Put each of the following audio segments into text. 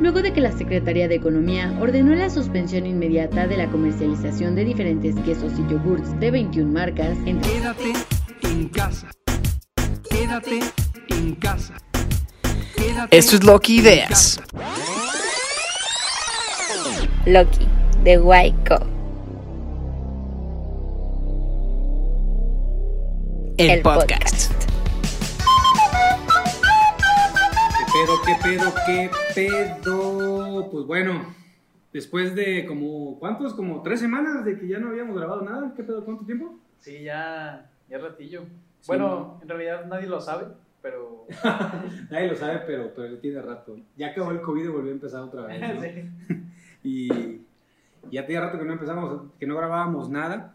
luego de que la Secretaría de Economía ordenó la suspensión inmediata de la comercialización de diferentes quesos y yogurts de 21 marcas, entre Quédate en casa. Quédate en casa. Quédate Esto es Loki Ideas. Loki, de Waiko. El, podcast. ¿Qué qué pedo, qué pedo? Pues bueno, después de como, ¿cuántos? Como tres semanas de que ya no habíamos grabado nada. ¿Qué pedo? ¿Cuánto tiempo? Sí, ya, ya ratillo. Sí, bueno, en realidad nadie lo sabe, pero... Nadie lo sabe, pero, pero tiene rato. Ya acabó el COVID y volvió a empezar otra vez. ¿no? Sí. Y ya tenía rato que no empezamos, que no grabábamos nada.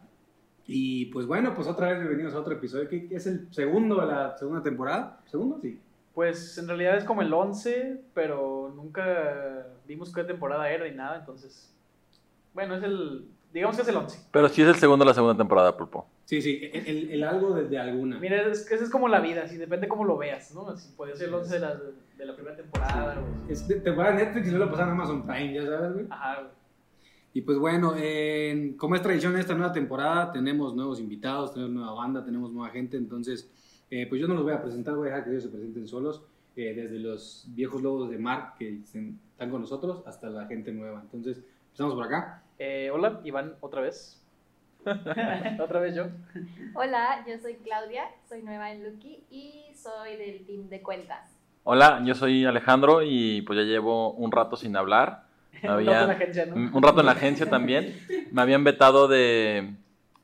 Y pues bueno, pues otra vez bienvenidos a otro episodio, que que es el segundo de la segunda temporada. ¿Segundo? Sí. Pues en realidad es como el 11, pero nunca vimos qué temporada era ni nada, entonces... Bueno, es el... Digamos que es el 11. Pero sí es el segundo de la segunda temporada, Pulpo. Sí, sí, el, el- el algo de, de alguna. Mira, es que esa es como la vida, así depende cómo lo veas, ¿no? Así puede ser el 11 de la, de la primera temporada o... Es de temporada de Netflix y luego lo pasan a Amazon Prime, ya sabes, güey. Ajá, güey. Y pues bueno, en- como es tradición en esta nueva temporada, tenemos nuevos invitados, tenemos nueva banda, tenemos nueva gente, entonces, eh, pues yo no los voy a presentar, voy a dejar que ellos se presenten solos, eh, desde los viejos lobos de mar que están con nosotros hasta la gente nueva. Entonces, empezamos por acá. Eh, hola, Iván, otra vez. otra vez yo. Hola, yo soy Claudia, soy nueva en Lucky y soy del team de cuentas. Hola, yo soy Alejandro y pues ya llevo un rato sin hablar. Me Un rato en la agencia, ¿no? un rato en la agencia también. Me habían vetado de,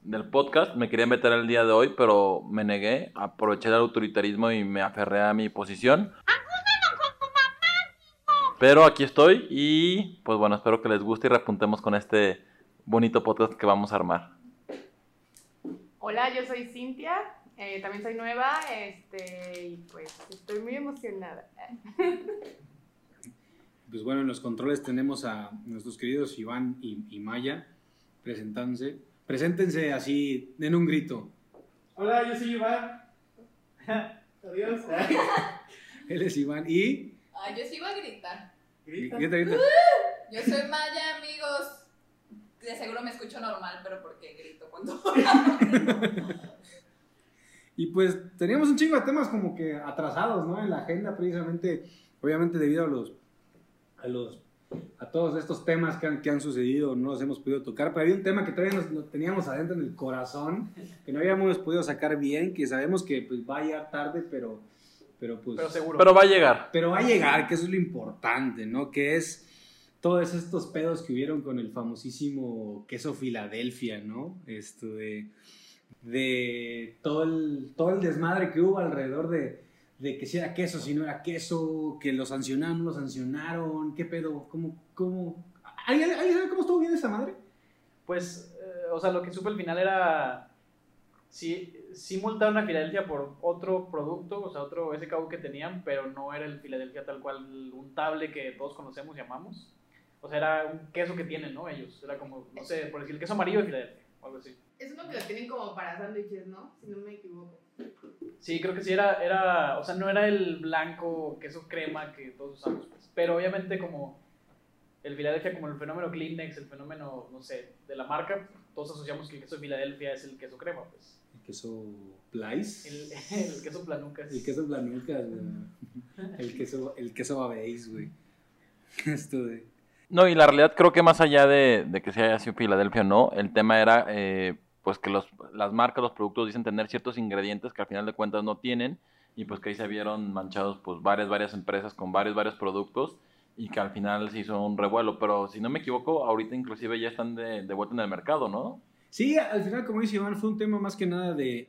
del podcast, me querían vetar el día de hoy, pero me negué, aproveché el autoritarismo y me aferré a mi posición. Pero aquí estoy y pues bueno, espero que les guste y repuntemos con este bonito podcast que vamos a armar. Hola, yo soy Cintia, eh, también soy nueva, este, y pues estoy muy emocionada. Pues bueno, en los controles tenemos a nuestros queridos Iván y, y Maya presentándose. Preséntense así, den un grito. Hola, yo soy Iván. Adiós. Él es Iván y... Ah, yo sí iba a gritar. Grita, grita. Yo soy Maya, amigos. De seguro me escucho normal, pero porque grito cuando. Y pues teníamos un chingo de temas como que atrasados, ¿no? En la agenda, precisamente, obviamente debido a los, a los, a todos estos temas que han, que han sucedido, no los hemos podido tocar, pero había un tema que todavía nos, teníamos adentro en el corazón, que no habíamos podido sacar bien, que sabemos que pues va a llegar tarde, pero, pero pues, Pero seguro. Pero va a llegar. pero va a llegar, que eso es lo importante, ¿no? Que es todos estos pedos que hubieron con el famosísimo queso Filadelfia, ¿no? Esto de, de todo, el, todo el desmadre que hubo alrededor de, de que si era queso, si no era queso, que lo sancionaron, lo sancionaron, ¿qué pedo? ¿Cómo, cómo? ¿Alguien, ¿alguien sabe cómo estuvo bien esa madre? Pues, eh, o sea, lo que supe al final era. Sí, sí multaron a Filadelfia por otro producto, o sea, otro SKU que tenían, pero no era el Filadelfia tal cual untable que todos conocemos y amamos. O sea, era un queso que tienen, ¿no? Ellos. Era como, no sé, por decir, el queso amarillo de Filadelfia, o algo así. Es uno que lo tienen como para sándwiches, ¿no? Si no me equivoco. Sí, creo que sí era, era, o sea, no era el blanco queso crema que todos usamos, pues. Pero obviamente como el Filadelfia, como el fenómeno Kleenex, el fenómeno, no sé, de la marca, todos asociamos que el queso de Filadelfia es el queso crema, pues. El queso Plais. El, el queso planucas. El queso Blanucas, güey. El queso, el queso Babéis, güey. Esto de... No, y la realidad creo que más allá de, de que sea sido Filadelfia o no, el tema era eh, pues que los, las marcas, los productos dicen tener ciertos ingredientes que al final de cuentas no tienen y pues que ahí se vieron manchados pues varias, varias empresas con varios, varios productos y que al final se hizo un revuelo, pero si no me equivoco, ahorita inclusive ya están de, de vuelta en el mercado, ¿no? Sí, al final, como dice Iván, fue un tema más que nada de,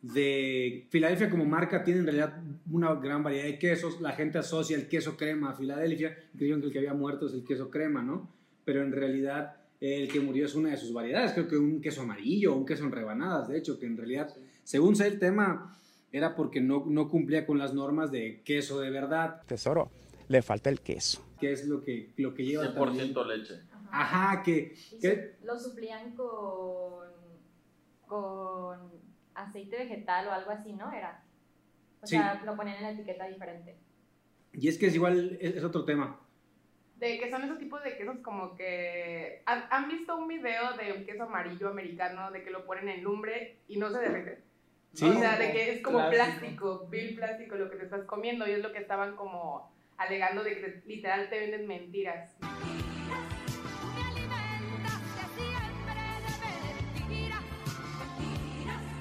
de Filadelfia como marca. Tiene en realidad una gran variedad de quesos. La gente asocia el queso crema a Filadelfia. Creyeron que el que había muerto es el queso crema, ¿no? Pero en realidad el que murió es una de sus variedades. Creo que un queso amarillo, un queso en rebanadas, de hecho, que en realidad, según sé el tema, era porque no, no cumplía con las normas de queso de verdad, Tesoro, le falta el queso. que es lo que, lo que lleva también. 100% leche. Ajá, que, Y que su- lo suplían con, con aceite vegetal o algo así, ¿no? Era. O Sí. sea, lo ponían en la etiqueta diferente. Y es que es igual, es, es otro tema. De que son esos tipos de quesos como que... ¿Han, han visto un video de un queso amarillo americano de que lo ponen en lumbre y no se derrite? Sí. O sea, de que es como Plástico. vil plástico lo que te estás comiendo y es lo que estaban como alegando de que literal te venden mentiras.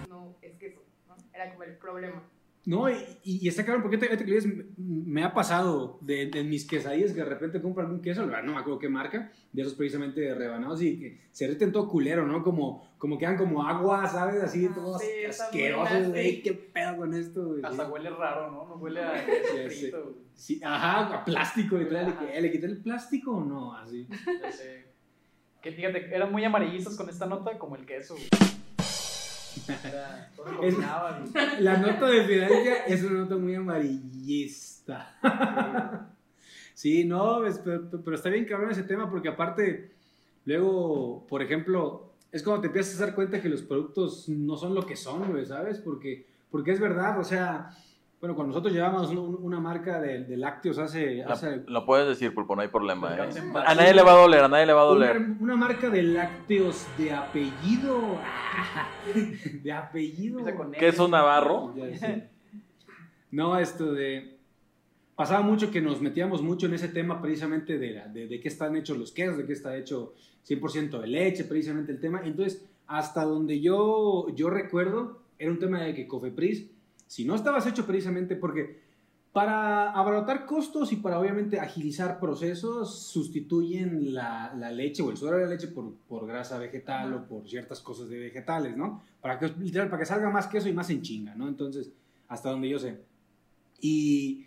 No, es queso, ¿no? Era como el problema. No, y, y está claro, porque que lo dices, me, ha pasado de, de mis quesadillas que de repente compro algún queso, no me acuerdo qué marca, de esos precisamente rebanados y que se derriten todo culero, ¿no? Como, como quedan como agua, ¿sabes? Así, todos Sí, asquerosos, güey, qué pedo con esto, güey. Hasta Sí. huele raro, ¿no? No huele a frito, güey. Sí, ajá, a plástico, Ajá. que, "Eh, ¿le quité el plástico o no? Así. Ya sé. Que fíjate, eran muy amarillistas con esta nota, como el queso, güey. Es-. La nota de Filadelfia es una nota muy amarillista. Sí, no, es- pero, pero está bien cabrón ese tema porque aparte, luego, por ejemplo, es cuando te empiezas a dar cuenta que los productos no son lo que son, ¿sabes? Porque, porque es verdad, o sea, bueno, cuando nosotros llevamos un- una marca de, de lácteos hace... Lo puedes decir, Pulpo, no hay problema. ¿eh? A nadie le va a doler, a nadie le va a doler. una marca de lácteos de apellido. De apellido. Empieza con N. Queso Navarro. Ya. No, esto de... Pasaba mucho que nos metíamos mucho en ese tema precisamente de, la- de, de qué están hechos los quesos, de qué está hecho 100% de leche, precisamente el tema. Entonces, hasta donde yo, yo recuerdo, era un tema de que Cofepris, si no estabas hecho precisamente porque para abaratar costos y para obviamente agilizar procesos, sustituyen la, la leche o el suero de la leche por, por grasa vegetal o por ciertas cosas de vegetales, ¿no? Para que, literal, para que salga más queso y más en chinga, ¿no? Entonces, hasta donde yo sé. Y,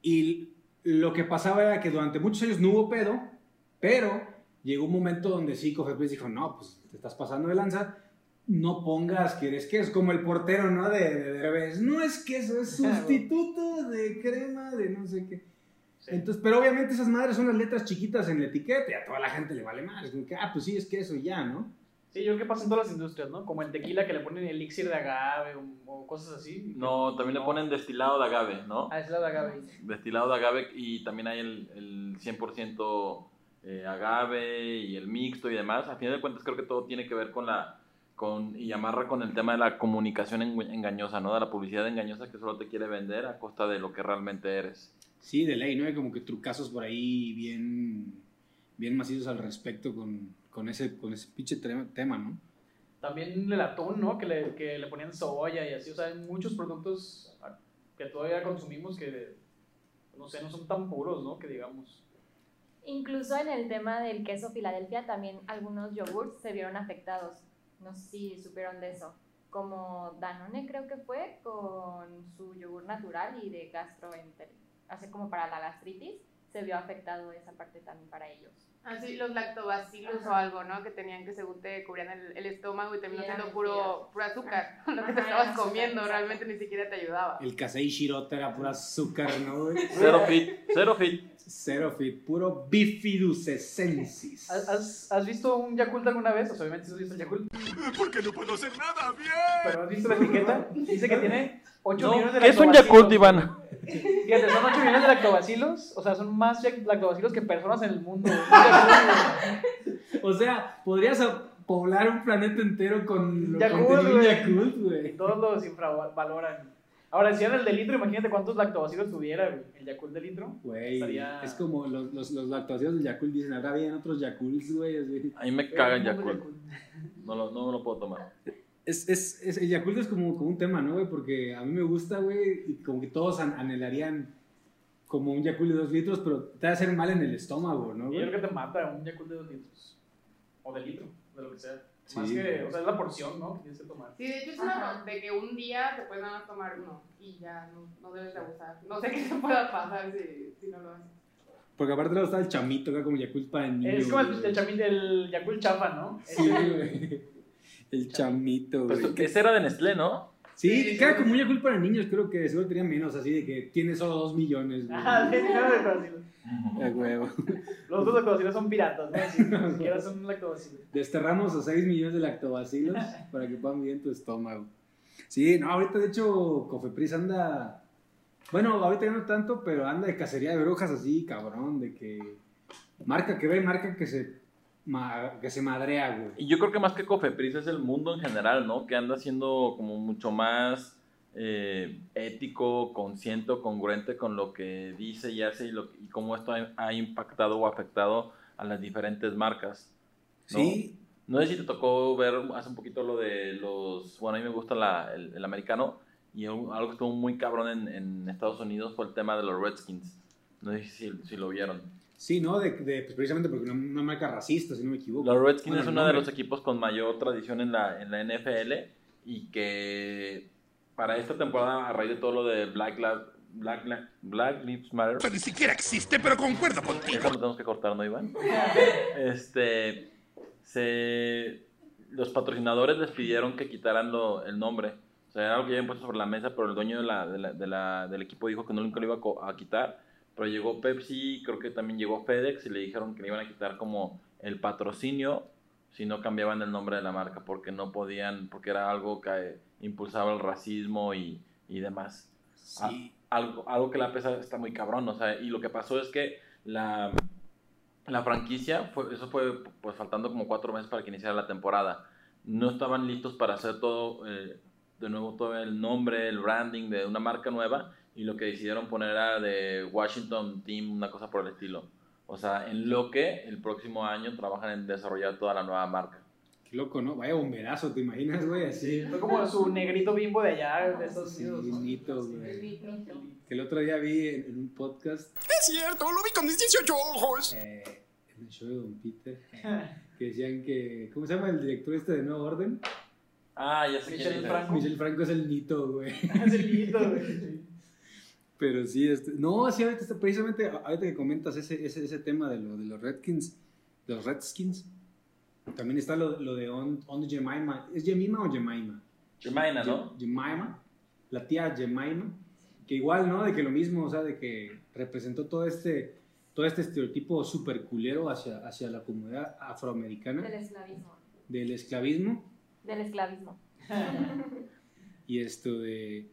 y lo que pasaba era que durante muchos años no hubo pedo, pero llegó un momento donde sí Cofepris dijo, no, pues te estás pasando de lanza, no pongas que eres queso, como el portero, ¿no? De, de Derbez, no es queso, es sustituto de crema, de no sé qué. Sí. Entonces, pero obviamente esas madres son las letras chiquitas en la etiqueta y a toda la gente le vale más. Como que, ah, pues sí, es queso y ya, ¿no? Sí, yo creo que pasa en todas las industrias, ¿no? Como el tequila que le ponen elixir de agave o, o cosas así. No, también le ponen destilado de agave, ¿no? Ah, es la de agave. Destilado de agave y también hay el, el 100% eh, agave y el mixto y demás. A final de cuentas creo que todo tiene que ver con la... Con, y amarra con el tema de la comunicación engañosa, ¿no? De la publicidad engañosa que solo te quiere vender a costa de lo que realmente eres. Sí, de ley, ¿no? Hay como que trucazos por ahí bien, bien macizos al respecto con, con ese, con ese pinche tema, ¿no? También el atún, ¿no? Que le, que le ponían soya y así. O sea, hay muchos productos que todavía consumimos que, no sé, no son tan puros, ¿no? Que digamos. Incluso en el tema del queso Filadelfia, también algunos yogurts se vieron afectados. No sé si supieron de eso. Como Danone creo que fue, con su yogur natural y de gastroenteritis, hace como para la gastritis, se vio afectado esa parte también para ellos. Así los lactobacilos Ajá. o algo, ¿no? Que tenían que según te cubrían el, el estómago y terminó siendo puro, puro azúcar. Lo que Ajá, te estabas azúcar, comiendo exacto. realmente ni siquiera te ayudaba. El Kasei Shirota era pura azúcar, ¿no? Cero fit, cero fit. Cero fit, puro bifidus essensis. ¿Has, has, visto un Yakult alguna vez? O sea, obviamente has visto el Yakult. Porque no puedo hacer nada bien. Pero has visto la etiqueta. Dice que tiene 8 No, millones de ¿Qué es un lactobacilos. Yakult, Iván? Fíjate, son 8 millones de lactobacilos. O sea, son más lactobacilos que personas en el mundo. Un O sea, podrías poblar un planeta entero con lo Yakult, contenido güey. Yakult, güey. güey. Todos los infravaloran. Ahora, si era el de litro, imagínate cuántos lactobacilos tuviera, güey. El Yakult de litro. Güey, Estaría- es como los, los, los lactobacilos del Yakult dicen, habrá bien otros Yakults, güey. así. A mí me caga el Eh, ¿cómo Yakult. No lo, no me lo puedo tomar. Es, es, es- el Yakult es como, como un tema, ¿no, güey? Porque a mí me gusta, güey, y como que todos an- anhelarían como un Yakult de dos litros, pero te va a hacer mal en el estómago, ¿no, Y yo güey? creo que te mata un Yakult de 2 litros. O de litro, de lo que sea. Más que, o sea, es la porción, ¿no? Que tienes que tomar. Sí, de hecho es una de que un día te puedes nada más tomar uno y ya no, no debes de abusar. No sé qué te pueda pasar si, si no lo haces. Porque aparte luego está el chamito acá como Yakult para niños. Es como el, güey. el, chamín- el Yakult chafa, ¿no? Sí, güey. El chamito, Pues, güey. ese era de Nestlé, ¿no? Sí, Sí, queda sí. como un Yakult para niños, creo que seguro tenía menos, así de que tiene solo dos millones, güey. Ah, sí, no. A huevo. Los otros lactobacilos son piratas, ¿no? Si ni siquiera son lactobacilos. Desterramos a 6 millones de lactobacilos para que puedan vivir en tu estómago. Sí, no, ahorita de hecho Cofepris anda Bueno, ahorita ya no tanto, pero anda de cacería de brujas así, cabrón, de que marca que ve, marca que se que se madrea, güey. Y yo creo que más que Cofepris es el mundo en general, ¿no? Que anda siendo como mucho más eh, ético, consciente, congruente con lo que dice y hace y, lo, y cómo esto ha, ha impactado o afectado a las diferentes marcas. ¿no? Sí, No sé si te tocó ver hace un poquito lo de los... Bueno, a mí me gusta la- el, el americano y algo que estuvo muy cabrón en, en Estados Unidos fue el tema de los Redskins. No sé si, si lo vieron. Sí, ¿no? De, de- pues, precisamente porque una, una marca racista, si no me equivoco. Los Redskins Bueno, es uno de los equipos con mayor tradición en la, en la NFL y que para esta temporada, a raíz de todo lo de Black, Lives- Black, Li- Black Lives Matter, Esto ni siquiera existe, pero concuerdo eso contigo. lo tenemos que cortar, ¿no, Iván? Este, se, los patrocinadores les pidieron que quitaran lo- el nombre. O sea, era algo que ya habían puesto sobre la mesa, pero el dueño de la, de la- de la- del equipo dijo que no, nunca lo iba a quitar. Pero llegó Pepsi, creo que también llegó FedEx y le dijeron que le iban a quitar como el patrocinio si no cambiaban el nombre de la marca, porque no podían, porque era algo que impulsaba el racismo y, y demás. Sí. A- algo, algo que la pesa está muy cabrón, o sea, y lo que pasó es que la, la franquicia, fue, eso fue pues faltando como cuatro meses para que iniciara la temporada. No estaban listos para hacer todo, eh, de nuevo, todo el nombre, el branding de una marca nueva, y lo que decidieron poner era de Washington Team, una cosa por el estilo. O sea, en lo que el próximo año trabajan en desarrollar toda la nueva marca. Qué loco, ¿no? Vaya bomberazo, ¿te imaginas, güey? Así. Fue como su negrito bimbo de allá, de Estados Sí, Unidos. ¿no? bonito, güey. Que el otro día vi en, en un podcast, Es cierto, lo vi con mis 18 ojos. eh, en el show de Don Peter, que decían que. ¿Cómo se llama el director este de Nuevo Orden? Ah, ya sé Michel. Franco. Michel Franco es el Nito, güey. Es el hito, güey. Pero sí, este, no, sí, ahorita está- precisamente ahorita que comentas ese, ese, ese tema de, lo, de los Redskins, de los Redskins, también está lo, lo de On, on Jemima. ¿Es Jemima o Jemima? Jemina, ¿no? Jemima, la tía Jemima, que igual, ¿no? De que lo mismo, o sea, de que representó todo este, todo este estereotipo super culero hacia, hacia la comunidad afroamericana Del esclavismo. del esclavismo Del esclavismo. y esto de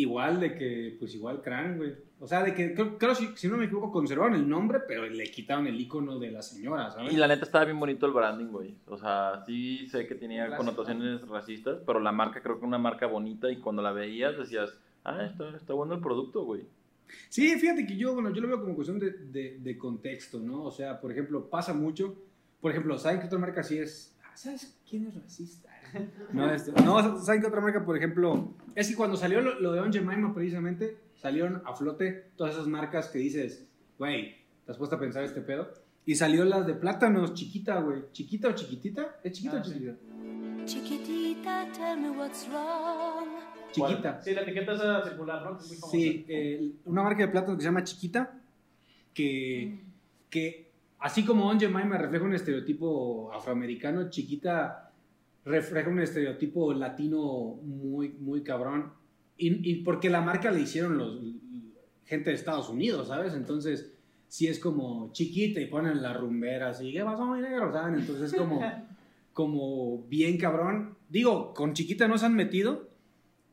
igual de que pues igual Cran, güey. O sea, de que creo, creo si, si no me equivoco conservaron el nombre, pero le quitaron el icono de la señora, ¿sabes? Y la neta estaba bien bonito el branding, güey. O sea, sí sé que tenía connotaciones racistas, pero la marca creo que una marca bonita y cuando la veías decías, ah, está, está bueno el producto, güey. Sí, fíjate que yo, bueno, yo lo veo como cuestión de, de, de contexto, ¿no? O sea, por ejemplo, pasa mucho. Por ejemplo, ¿saben qué otra marca sí es? Ah, ¿Sabes quién es racista? No, esto- no, ¿saben qué otra marca, por ejemplo? Es que cuando salió lo, lo de On Jemima, precisamente, salieron a flote todas esas marcas que dices, güey, ¿te has puesto a pensar este pedo? Y salió las de plátanos, chiquita, güey. ¿Chiquita o chiquitita? ¿Es chiquita Ah, o sí. chiquita? Chiquitita, tell me what's wrong. Chiquita. Sí, la etiqueta esa circular, ¿no? Es muy famosa. Sí, eh, una marca de plátanos que se llama Chiquita, que, que así como On Jemima refleja un estereotipo afroamericano, Chiquita refleja un estereotipo latino muy, muy cabrón. Y, y porque la marca le hicieron los gente de Estados Unidos, ¿sabes? Entonces, sí es como chiquita y ponen la rumbera así, ¿qué pasó, mi negro? ¿Saben? Entonces es como, como bien cabrón. Digo, con Chiquita no se han metido,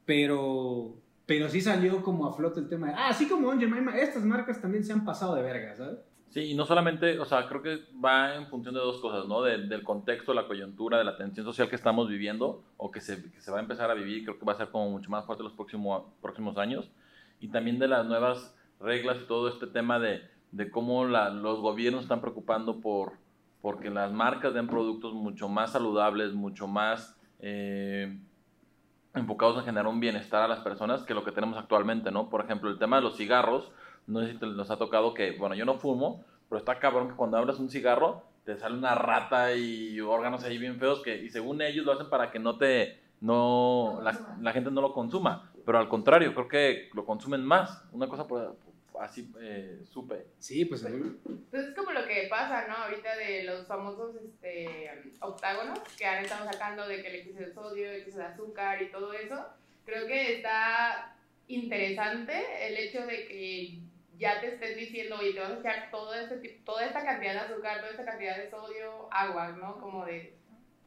pero, pero sí salió como a flote el tema de, ah, así como On Jemima, estas marcas también se han pasado de verga, ¿sabes? Sí, y no solamente, o sea, creo que va en función de dos cosas, ¿no? De- del contexto, la coyuntura, de la tensión social que estamos viviendo o que se, que se va a empezar a vivir, creo que va a ser como mucho más fuerte los próximos, próximos años, y también de las nuevas reglas y todo este tema de, de cómo la- los gobiernos están preocupando por porque las marcas den productos mucho más saludables, mucho más eh, enfocados en generar un bienestar a las personas que lo que tenemos actualmente, ¿no? Por ejemplo, el tema de los cigarros, no sé si te, nos ha tocado que, bueno, yo no fumo, pero está cabrón que cuando abres un cigarro te sale una rata y órganos ahí bien feos que, y según ellos lo hacen para que no te, no, la, la gente no lo consuma, pero al contrario, creo que lo consumen más, una cosa por, así eh, supe. Sí, pues Pues es como lo que pasa, ¿no? Ahorita de los famosos este, octágonos que han estado sacando de que el exceso de sodio, el exceso de azúcar y todo eso. Creo que está interesante el hecho de que ya te estés diciendo, oye, te vas a echar todo este, tip- toda esta cantidad de azúcar, toda esta cantidad de sodio, agua, ¿no? Como de,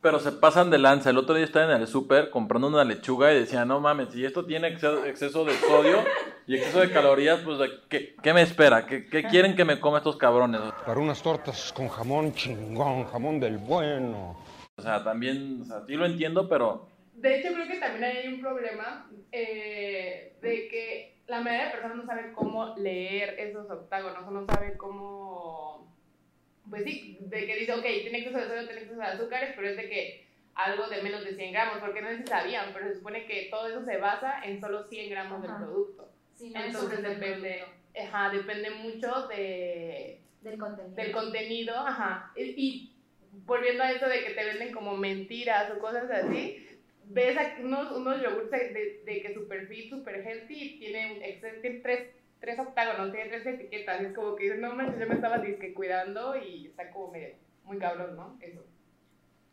Pero se pasan de lanza. El otro día estaba en el súper comprando una lechuga y decía, no mames, si esto tiene exceso, exceso de sodio y exceso de calorías, pues ¿qué, qué me espera? ¿Qué, ¿Qué quieren que me coma estos cabrones? Para unas tortas con jamón chingón, jamón del bueno. O sea, también, o sea, sí lo entiendo, pero De hecho, creo que también hay un problema eh, de que la mayoría de personas no saben cómo leer esos octágonos, o no saben cómo, pues sí, de que dice, ok, tiene exceso de sodio, tiene exceso de azúcares, pero es de que algo de menos de 100 gramos, porque no sé si sabían, pero se supone que todo eso se basa en solo 100 gramos Ajá. del producto. Sí, no es Entonces depende, ajá, depende mucho de, Del contenido. del contenido, ajá. Y, y volviendo a eso de que te venden como mentiras o cosas así, ves unos, unos yogurts de, de, que super fit, super healthy, tiene, tiene tres, tres octágonos, tiene tres etiquetas, y es como que dices, no manches, yo me estaba disque cuidando y está como medio, muy cabrón, ¿no? Eso.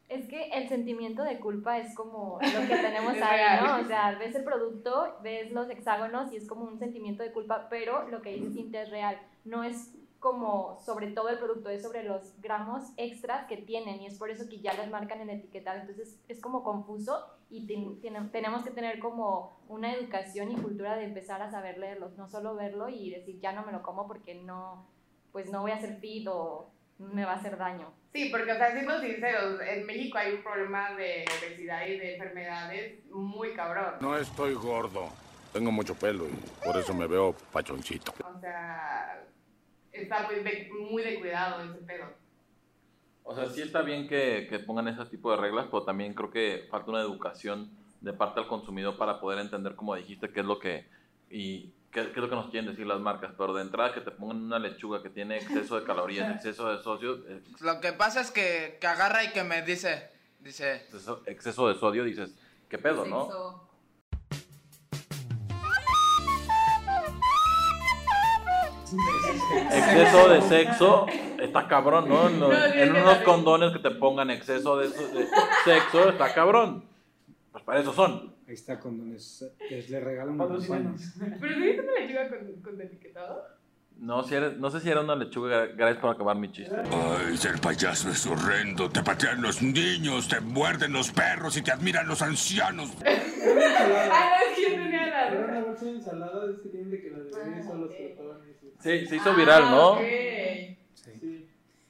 Es que el sentimiento de culpa es como lo que tenemos ahí. ¿no? O sea, ves el producto, ves los hexágonos y es como un sentimiento de culpa, pero lo que dice Cintia es real. No es como sobre todo el producto, es sobre los gramos extras que tienen y es por eso que ya los marcan en etiquetado. Entonces es como confuso y ten- tenemos que tener como una educación y cultura de empezar a saber leerlos, no solo verlo y decir ya no me lo como porque no, pues no voy a hacer fit o me va a hacer daño. Sí, porque, o sea, siendo sinceros, en México hay un problema de obesidad y de enfermedades muy cabrón. No estoy gordo. Tengo mucho pelo y por eso me veo pachoncito. O sea, está muy de, muy de cuidado ese pedo. O sea, sí está bien que, que pongan ese tipo de reglas, pero también creo que falta una educación de parte del consumidor para poder entender, como dijiste, qué es lo que y qué, qué es lo que nos quieren decir las marcas. Pero de entrada que te pongan una lechuga que tiene exceso de calorías, exceso de sodio, eh, Lo que pasa es que, que agarra y que me dice, dice, exceso, exceso de sodio, dices, qué pedo, ¿no? Exceso de sexo, está cabrón, ¿no? En, lo- No, sí, en unos condones que te pongan exceso de, de sexo, está cabrón. Pues para eso son. Ahí está condones. Les le regalan una campaña. Patrocínanos. ¿Pero sí viste la lechuga con, con etiquetado? No, si era- no sé si era una lechuga, gracias por acabar mi chiste. Ay, ser payaso es horrendo. Te patean los niños, te muerden los perros y te admiran los ancianos. Ah, no, es que tenía la Era una bolsa de ensaladas que tienen de que las bebés son los protagonistas. Sí, se hizo viral, ¿no? Ah. Sí.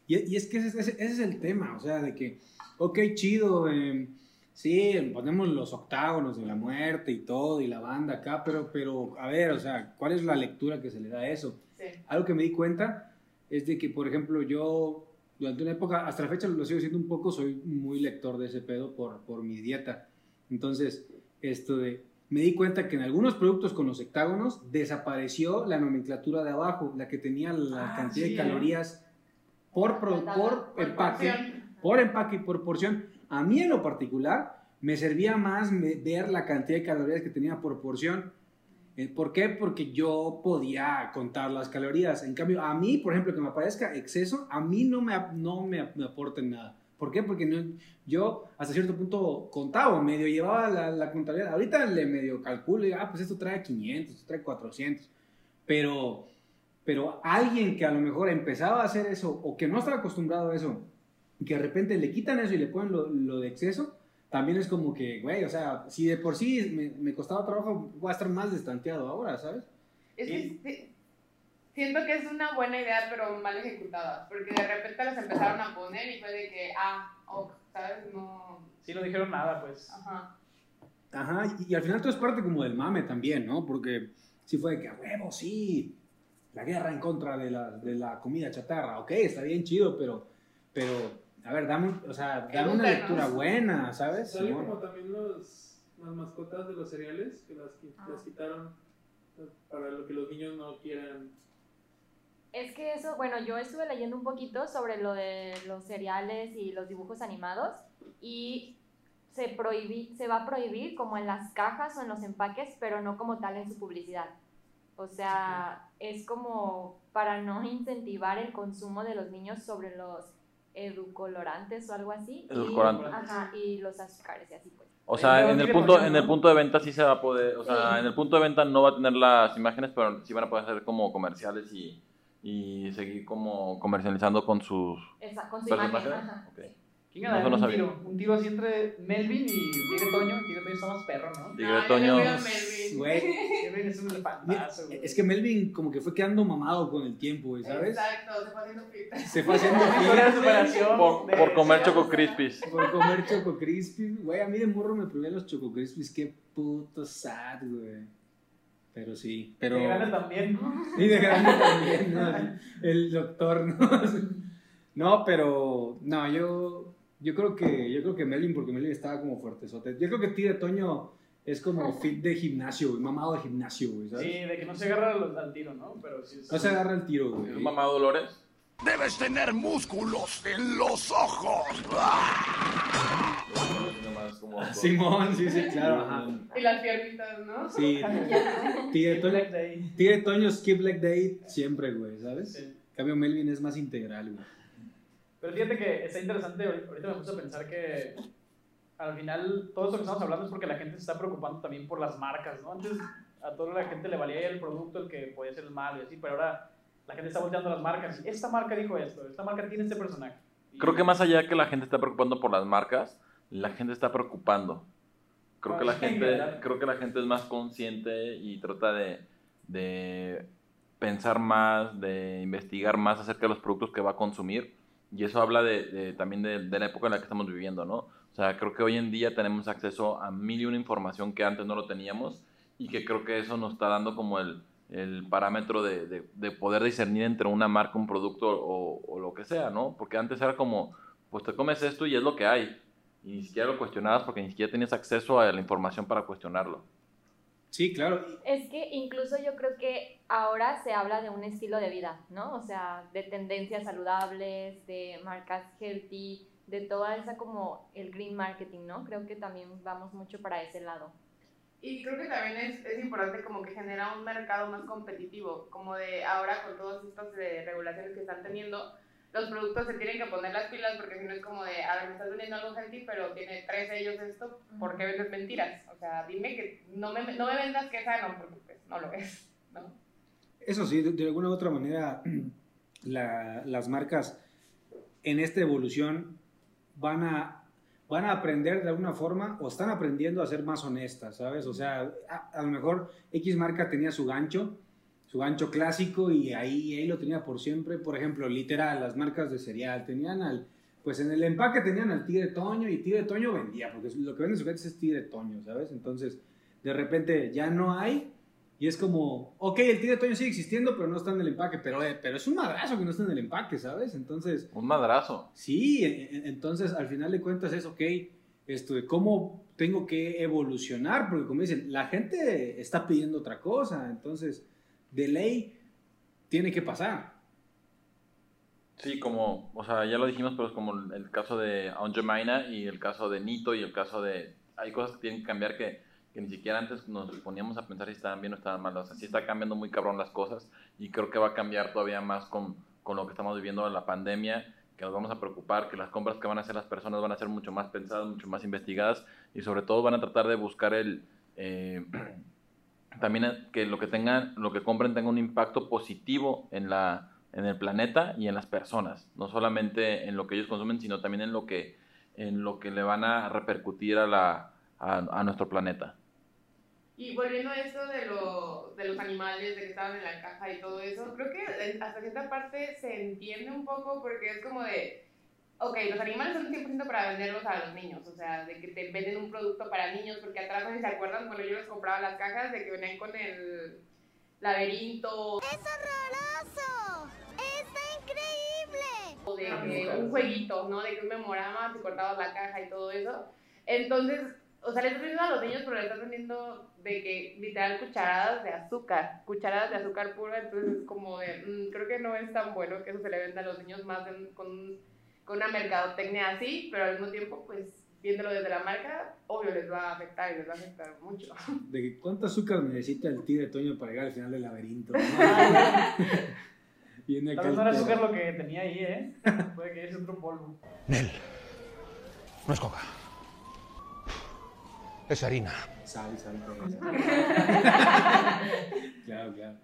Y, y es que ese, ese- ese es el tema, o sea, de que, ok, chido, eh, sí, ponemos los octágonos de la muerte y todo, y la banda acá, pero, pero, a ver, o sea, ¿cuál es la lectura que se le da a eso? Sí. Algo que me di cuenta es de que, por ejemplo, yo durante una época, hasta la fecha lo sigo siendo un poco, soy muy lector de ese pedo por, por mi dieta. Entonces, esto de, me di cuenta que en algunos productos con los hectágonos desapareció la nomenclatura de abajo, la que tenía la Ah, cantidad sí, de ¿eh? calorías por, pro- por Por empaque, porción. por empaque y por porción. A mí en lo particular me servía más me- ver la cantidad de calorías que tenía por porción. Eh, ¿Por qué? Porque yo podía contar las calorías. En cambio, a mí, por ejemplo, que me aparezca exceso, a mí no me, no me, me aporta en nada. ¿Por qué? Porque no- yo hasta cierto punto contaba, medio llevaba la, la contabilidad. Ahorita le medio calculo y digo, ah, pues esto trae 500, esto trae 400. Pero, pero alguien que a lo mejor empezaba a hacer eso o que no estaba acostumbrado a eso, y que de repente le quitan eso y le ponen lo, lo de exceso, también es como que, güey, o sea, si de por sí me, me costaba trabajo, voy a estar más destanteado ahora, ¿sabes? Es que siento que es una buena idea, pero mal ejecutada. Porque de repente las empezaron a poner y fue de que, ah, ok, ¿sabes? No. Sí, no dijeron nada, pues. Ajá. Ajá, y, y al final todo es parte como del mame también, ¿no? Porque sí fue de que, a huevo, sí, la guerra en contra de la, de la comida chatarra, ok, está bien chido, pero, pero, a ver, dame, o sea, dame una lectura buena, ¿sabes? Sale como también los, las mascotas de los cereales, que las, Ah. las quitaron eh, para lo que los niños no quieran. Es que eso, bueno, yo estuve leyendo un poquito sobre lo de los cereales y los dibujos animados y se, prohibí, se va a prohibir como en las cajas o en los empaques, pero no como tal en su publicidad. O sea, es como para no incentivar el consumo de los niños sobre los edulcorantes o algo así. y- Edulcorantes. ajá, y los azúcares y así pues. O sea, en el punto, en el punto de venta sí se va a poder, o sea, Sí. en el punto de venta no va a tener las imágenes, pero sí van a poder hacer como comerciales y, y seguir como comercializando con sus con su imagen. personajes. Ajá, Ok. sí. ¿Quién gana? No, un sabía. tiro. Un tiro así entre Melvin y Tigre Toño. Tigre Toño está más perro, ¿no? Tigre No, yo Toño-. Güey. Melvin es un elefantazo, güey. Es que Melvin como que fue quedando mamado con el tiempo, güey, ¿sabes? Exacto, se fue haciendo fit. Se fue haciendo superación. Por, de- por comer Choco Crispies. Por comer Choco Crispies. Güey, a mí de morro me probé los Choco Crispies. Qué puto sad, güey. Pero sí. Pero... De grande también. Y de grande también, ¿no? El doctor, ¿no? No, pero... No, yo... Yo creo que... Yo creo que Melvin, porque Melvin estaba como fuertezote. Yo creo que Tigre Toño es como fit de gimnasio, güey. Mamado de gimnasio, güey, ¿sabes? Sí, de que no se agarra al, al tiro, ¿no? Pero sí es- No se agarra el tiro, güey. ¿Es mamá Dolores? Debes tener músculos en los ojos. Simón, sí, sí, claro. Ajá. Y las piernitas, ¿no? Sí. Tigre Toño. Tigre Toño skip leg day siempre, güey, ¿sabes? Sí. En cambio, Melvin es más integral, güey. Pero fíjate que está interesante, ahorita me puse a pensar que al final todo esto que estamos hablando es porque la gente se está preocupando también por las marcas, ¿no? Antes a toda la gente le valía el producto, el que podía ser el malo y así, pero ahora la gente está volteando las marcas. y Esta marca dijo esto, esta marca tiene este personaje. Y- Creo que más allá que la gente está preocupando por las marcas, la gente está preocupando. Creo que la gente, creo que la gente es más consciente y trata de, de pensar más, de investigar más acerca de los productos que va a consumir. Y eso habla de, de- también de, de la época en la que estamos viviendo, ¿no? O sea, creo que hoy en día tenemos acceso a mil y una información que antes no lo teníamos y que creo que eso nos está dando como el, el parámetro de, de- de poder discernir entre una marca, un producto o, o lo que sea, ¿no? Porque antes era como, pues te comes esto y es lo que hay. Y ni siquiera lo cuestionabas porque ni siquiera tenías acceso a la información para cuestionarlo. Sí, claro. Es que incluso yo creo que ahora se habla de un estilo de vida, ¿no? O sea, de tendencias saludables, de marcas healthy, de toda esa como el green marketing, ¿no? Creo que también vamos mucho para ese lado. Y creo que también es, es importante como que genera un mercado más competitivo, como de ahora con todas estas eh, regulaciones que están teniendo, los productos se tienen que poner las pilas porque si no es como de, a ver, me estás vendiendo algo healthy, pero tiene tres sellos esto, ¿por qué vendes mentiras? O sea, dime que no me, no me vendas que es sano, porque pues no lo es, ¿no? Eso sí, de, de alguna u otra manera, la- las marcas en esta evolución van a, van a aprender de alguna forma o están aprendiendo a ser más honestas, ¿sabes? O sea, a, a lo mejor X marca tenía su gancho, su gancho clásico y ahí, ahí lo tenía por siempre. Por ejemplo, literal, las marcas de cereal tenían al... Pues en el empaque tenían al Tigre Toño y Tigre Toño vendía, porque lo que vende su gente es Tigre Toño, ¿sabes? Entonces, de repente ya no hay y es como, ok, el Tigre Toño sigue existiendo, pero no está en el empaque, pero, eh, pero es un madrazo que no está en el empaque, ¿sabes? Entonces, Un madrazo. sí, entonces al final de cuentas es, ok, esto de cómo tengo que evolucionar, porque como dicen, la gente está pidiendo otra cosa, entonces, de ley, tiene que pasar. Sí, como, o sea, ya lo dijimos, pero es como el- caso de Aunt Jemima y el caso de Nito y el caso de... Hay cosas que tienen que cambiar que, que ni siquiera antes nos poníamos a pensar si estaban bien o estaban mal. O sea, sí está cambiando muy cabrón las cosas y creo que va a cambiar todavía más con, con lo que estamos viviendo en la pandemia, que nos vamos a preocupar, que las compras que van a hacer las personas van a ser mucho más pensadas, mucho más investigadas y sobre todo van a tratar de buscar el... eh, también que lo que tengan, lo que compren tenga un impacto positivo en la en el planeta y en las personas, no solamente en lo que ellos consumen, sino también en lo que en lo que le van a repercutir a la a, a nuestro planeta. Y volviendo a esto de, lo, de los animales, de que estaban en la caja y todo eso, creo que hasta cierta parte se entiende un poco porque es como de, ok, los animales son 100% para venderlos a los niños, o sea, de que te venden un producto para niños, porque atrás, no sé si se acuerdan, cuando yo les compraba las cajas, de que venían con el laberinto. ¡Es horroroso! ¡Está increíble! o de que un jueguito, ¿no? De que un memorama, si cortabas la caja y todo eso. Entonces, o sea, le estás vendiendo a los niños, pero le estás vendiendo de que literal cucharadas de azúcar, cucharadas de azúcar pura, entonces es como de, mm, creo que no es tan bueno que eso se le venda a los niños más de- con, con una mercadotecnia así, pero al mismo tiempo, pues, viéndolo desde la marca, obvio les va a afectar y les va a afectar mucho. De cuánto azúcar necesita el Tigre Toño para llegar al final del laberinto. Viene acá Tal azúcar lo que tenía ahí, ¿eh? Puede que es otro polvo. Nel, no es coca. Es harina. Sal, sal, todo eso. claro, claro.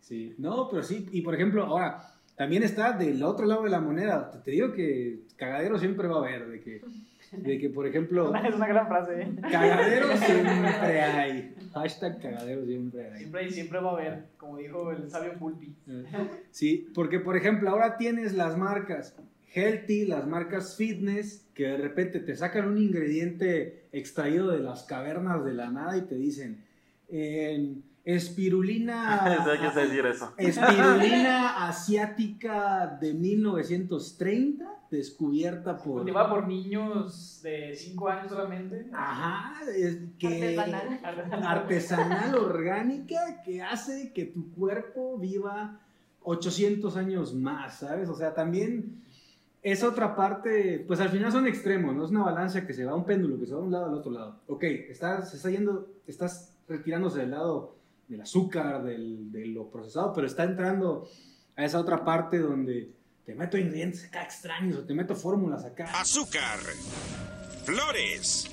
Sí. No, pero sí. Y por ejemplo, ahora, también está del otro lado de la moneda. Te, digo que cagadero siempre va a haber, de que, de que por ejemplo, Es una gran frase, ¿eh? cagadero siempre hay. Hashtag cagadero siempre hay. Siempre, siempre va a haber, como dijo el sabio Pulpi. Sí, porque por ejemplo ahora tienes las marcas healthy, las marcas fitness, que de repente te sacan un ingrediente extraído de las cavernas de la nada y te dicen, en espirulina... ¿Sabes qué es decir eso? Espirulina asiática de 1930, descubierta por... Cultivada por niños de 5 años solamente. Ajá, es que Artesanal. artesanal orgánica que hace que tu cuerpo viva 800 años más, ¿sabes? O sea, también es otra parte, pues al final son extremos, no es una balanza que se va a un péndulo, que se va de un lado al otro lado. Ok, estás, se está yendo, estás retirándose del lado del azúcar, del, de lo procesado, pero está entrando a esa otra parte donde te meto ingredientes acá extraños o te meto fórmulas acá. Azúcar, flores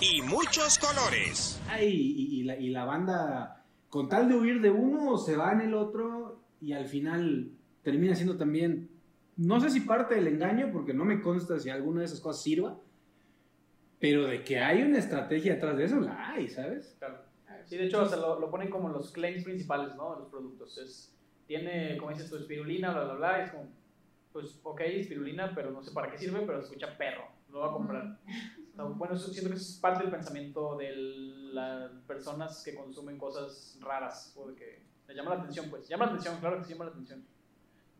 y muchos colores. Ay, y, y la, y la banda, con tal de huir de uno, se va en el otro y al final termina siendo también, no sé si parte del engaño, porque no me consta si alguna de esas cosas sirva, pero de que hay una estrategia detrás de eso, la hay, ¿sabes? Claro. Sí, de hecho, se lo, lo ponen como los claims principales, ¿no? De los productos. Es, tiene, como dices tu espirulina, bla, bla, bla. y es como, pues, ok, espirulina, pero no sé para qué sirve, pero se escucha perro. Lo voy a comprar. O sea, bueno, eso siento que es parte del pensamiento de las personas que consumen cosas raras o de que le llama la atención, pues. Llama la atención, claro que sí llama la atención.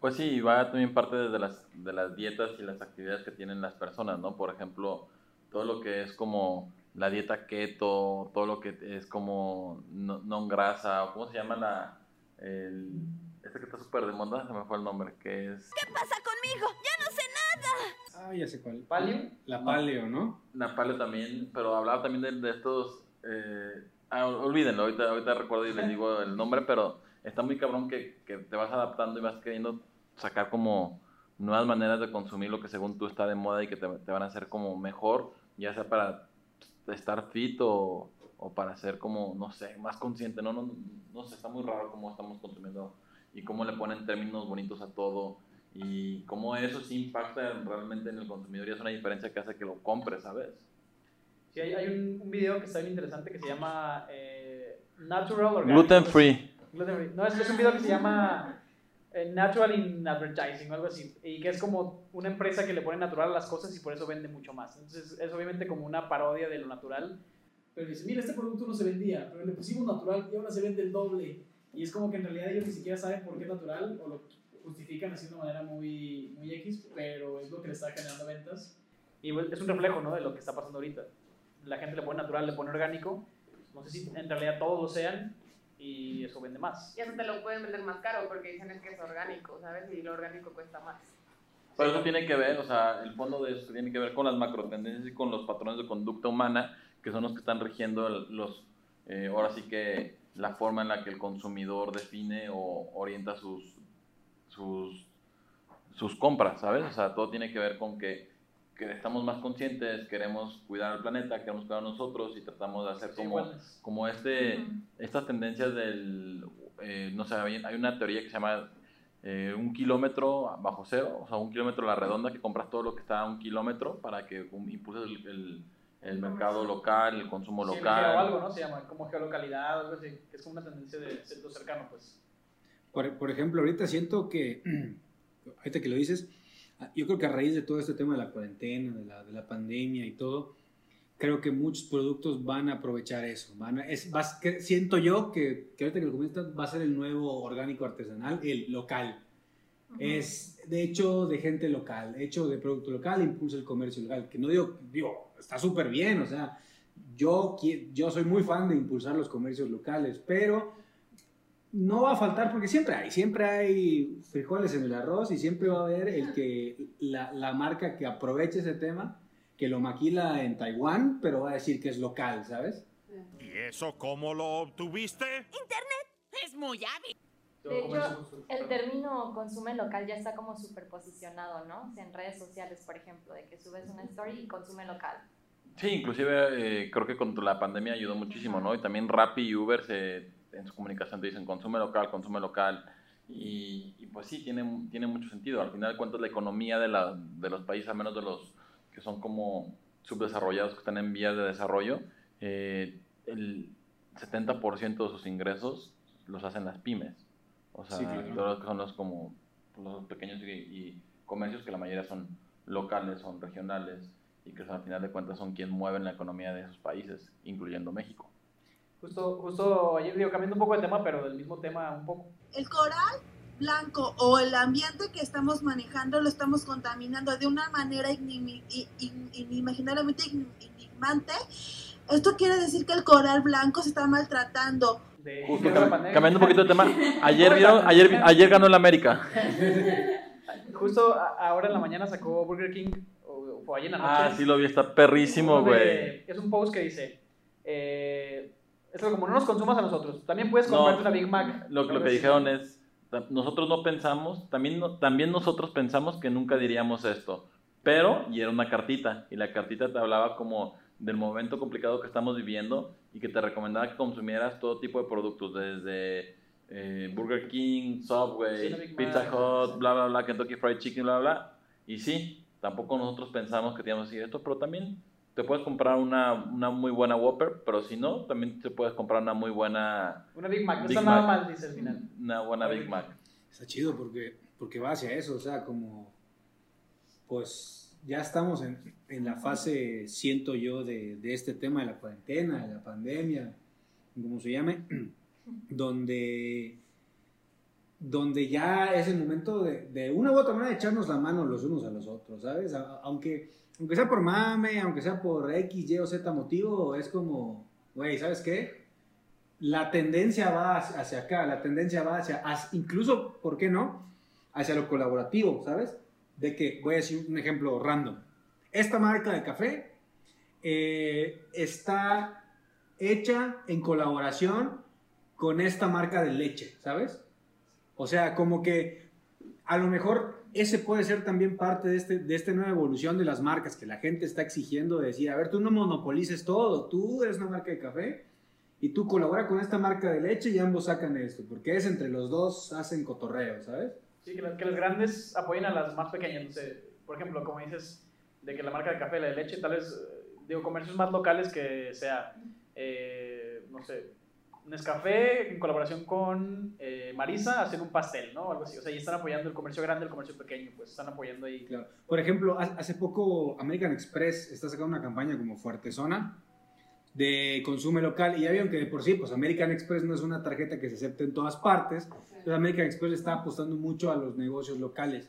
Pues sí, va también parte de las, de las dietas y las actividades que tienen las personas, ¿no? Por ejemplo, todo lo que es como la dieta keto, todo lo que es como no, non grasa, o ¿cómo se llama la... El, este que está súper de moda, se me fue el nombre, que es... ¿Qué pasa conmigo? ¡Ya no sé nada! Ah, ya sé cuál. ¿Paleo? La paleo, ¿no? La paleo también, pero hablaba también de, de estos... Eh, ah, olvídenlo, ahorita, ahorita recuerdo y les digo el nombre, pero está muy cabrón que, que te vas adaptando y vas queriendo sacar como nuevas maneras de consumir lo que según tú está de moda y que te, te van a hacer como mejor, ya sea para estar fit o, o para ser como, no sé, más consciente, no, no, no sé, está muy raro cómo estamos consumiendo y cómo le ponen términos bonitos a todo y cómo eso sí impacta realmente en el consumidor y es una diferencia que hace que lo compre, ¿sabes? Sí, hay, hay un, un video que está bien interesante que se llama eh, Natural Organic. Gluten free. Gluten free. No, es, es un video que se llama Natural in Advertising o algo así. Y que es como una empresa que le pone natural a las cosas y por eso vende mucho más. Entonces es obviamente como una parodia de lo natural. Pero dice, mira, este producto no se vendía, pero le pusimos natural y ahora se vende el doble. Y es como que en realidad ellos ni siquiera saben por qué es natural o lo justifican así de una manera muy, muy X, pero es lo que le está generando ventas. Y es un reflejo ¿no? de lo que está pasando ahorita. La gente le pone natural, le pone orgánico. No sé si en realidad todos lo sean y eso vende más. Y eso te lo pueden vender más caro porque dicen es que es orgánico, ¿sabes? Y lo orgánico cuesta más. Pero eso tiene que ver, o sea, el fondo de eso tiene que ver con las macro tendencias y con los patrones de conducta humana, que son los que están rigiendo los, eh, ahora sí que la forma en la que el consumidor define o orienta sus, sus, sus compras, ¿sabes? O sea, todo tiene que ver con que, que estamos más conscientes, queremos cuidar al planeta, queremos cuidar a nosotros y tratamos de hacer como, como este, estas tendencias del, eh, no sé, hay hay una teoría que se llama eh, un kilómetro bajo cero, o sea, un kilómetro a la redonda, que compras todo lo que está a un kilómetro para que impulses el, el- el mercado local, el consumo Sí, local. o algo, ¿no? Se llama como geolocalidad, algo así, que es como una tendencia de centro cercano, pues. Por, por ejemplo, ahorita siento que, ahorita que lo dices, yo creo que a raíz de todo este tema de la cuarentena, de la, de la pandemia y todo, creo que muchos productos van a aprovechar eso. Van a- es, vas- que- siento yo que, que ahorita que lo comentas va a ser el nuevo orgánico artesanal, el local. Es de hecho de gente local, hecho de producto local, impulsa el comercio local. Que no digo, digo, está súper bien, o sea, yo, yo soy muy fan de impulsar los comercios locales, pero no va a faltar porque siempre hay, siempre hay frijoles en el arroz y siempre va a haber el que la, la marca que aproveche ese tema, que lo maquila en Taiwán, pero va a decir que es local, ¿sabes? ¿Y eso cómo lo obtuviste? Internet es muy hábil. De hecho, el término consume local ya está como súper posicionado, ¿no? O sea, en redes sociales, por ejemplo, de que subes una story y consume local. Sí, inclusive eh, creo que con la pandemia ayudó muchísimo, ¿no? Y también Rappi y Uber se, en su comunicación te dicen consume local, consume local. Y, y, pues sí, tiene, tiene mucho sentido. Al final de cuentas, la economía de, la, de los países, al menos de los que son como subdesarrollados, que están en vías de desarrollo, eh, el 70% de sus ingresos los hacen las pymes. O sea, Sí, claro. todos los que son los como los pequeños y, y comercios que la mayoría son locales, son regionales y que al final de cuentas son quienes mueven la economía de esos países, incluyendo México. Justo, justo ayer digo, cambiando un poco de tema, pero del mismo tema un poco. El coral blanco o el ambiente que estamos manejando lo estamos contaminando de una manera inimaginablemente enigmante. Esto quiere decir que el coral blanco se está maltratando. De, Justo cambiando un poquito de tema, ayer, vieron, ayer, ayer ganó el América. Justo a- ahora en la mañana sacó Burger King, o, o ayer en la noche. Ah, sí lo vi, está perrísimo, güey. Es un post que dice, eh, es algo como no nos consumas a nosotros, también puedes No, comprarte una Big Mac. Lo, lo que dijeron es, nosotros no pensamos, también, no- también nosotros pensamos que nunca diríamos esto, pero, y era una cartita, y la cartita te hablaba como del momento complicado que estamos viviendo y que te recomendaba que consumieras todo tipo de productos, desde eh, Burger King, Subway, Sí, Pizza Hut, bla, bla, bla, Kentucky Fried Chicken, bla, bla, y sí, tampoco nosotros pensamos que teníamos que decir esto, pero también te puedes comprar una, una muy buena Whopper, pero si no, también te puedes comprar una muy buena Una Big Mac, no Big está nada Mac. mal, dice al final. una buena Big Mac. Está chido porque, porque va hacia eso, o sea, como, pues ya estamos en, en la fase, siento yo, de, de este tema de la cuarentena, de la pandemia, como se llame, donde, donde ya es el momento de, de una u otra manera de echarnos la mano los unos a los otros, ¿sabes? Aunque, aunque sea por mame, aunque sea por X, Y o Z motivo, es como, güey, ¿sabes qué? la tendencia va hacia acá, la tendencia va hacia- incluso, ¿por qué no? Hacia lo colaborativo, ¿sabes? De que, voy a decir un ejemplo random. Esta marca de café eh, está hecha en colaboración con esta marca de leche, ¿sabes? O sea, como que a lo mejor ese puede ser también parte de, este, de esta nueva evolución de las marcas que la gente está exigiendo de decir, a ver, tú no monopolices todo, tú eres una marca de café y tú colabora con esta marca de leche y ambos sacan esto, porque es entre los dos hacen cotorreo, ¿sabes? Sí, que, la- que los grandes apoyen a las más pequeñas. No sé, por ejemplo, como dices, de que la marca de café, la de leche, tal vez, eh, digo, comercios más locales que sea, eh, no sé, Nescafé en colaboración con eh, Marisa hacen un pastel, ¿no? Algo así. O sea, y están apoyando el comercio grande, el comercio pequeño, pues están apoyando ahí. Claro. Por ejemplo, ha- hace poco American Express está sacando una campaña como Fuerte Zona de consumo local y ya vieron que de por sí, pues American Express no es una tarjeta que se acepte en todas partes, entonces American Express está apostando mucho a los negocios locales.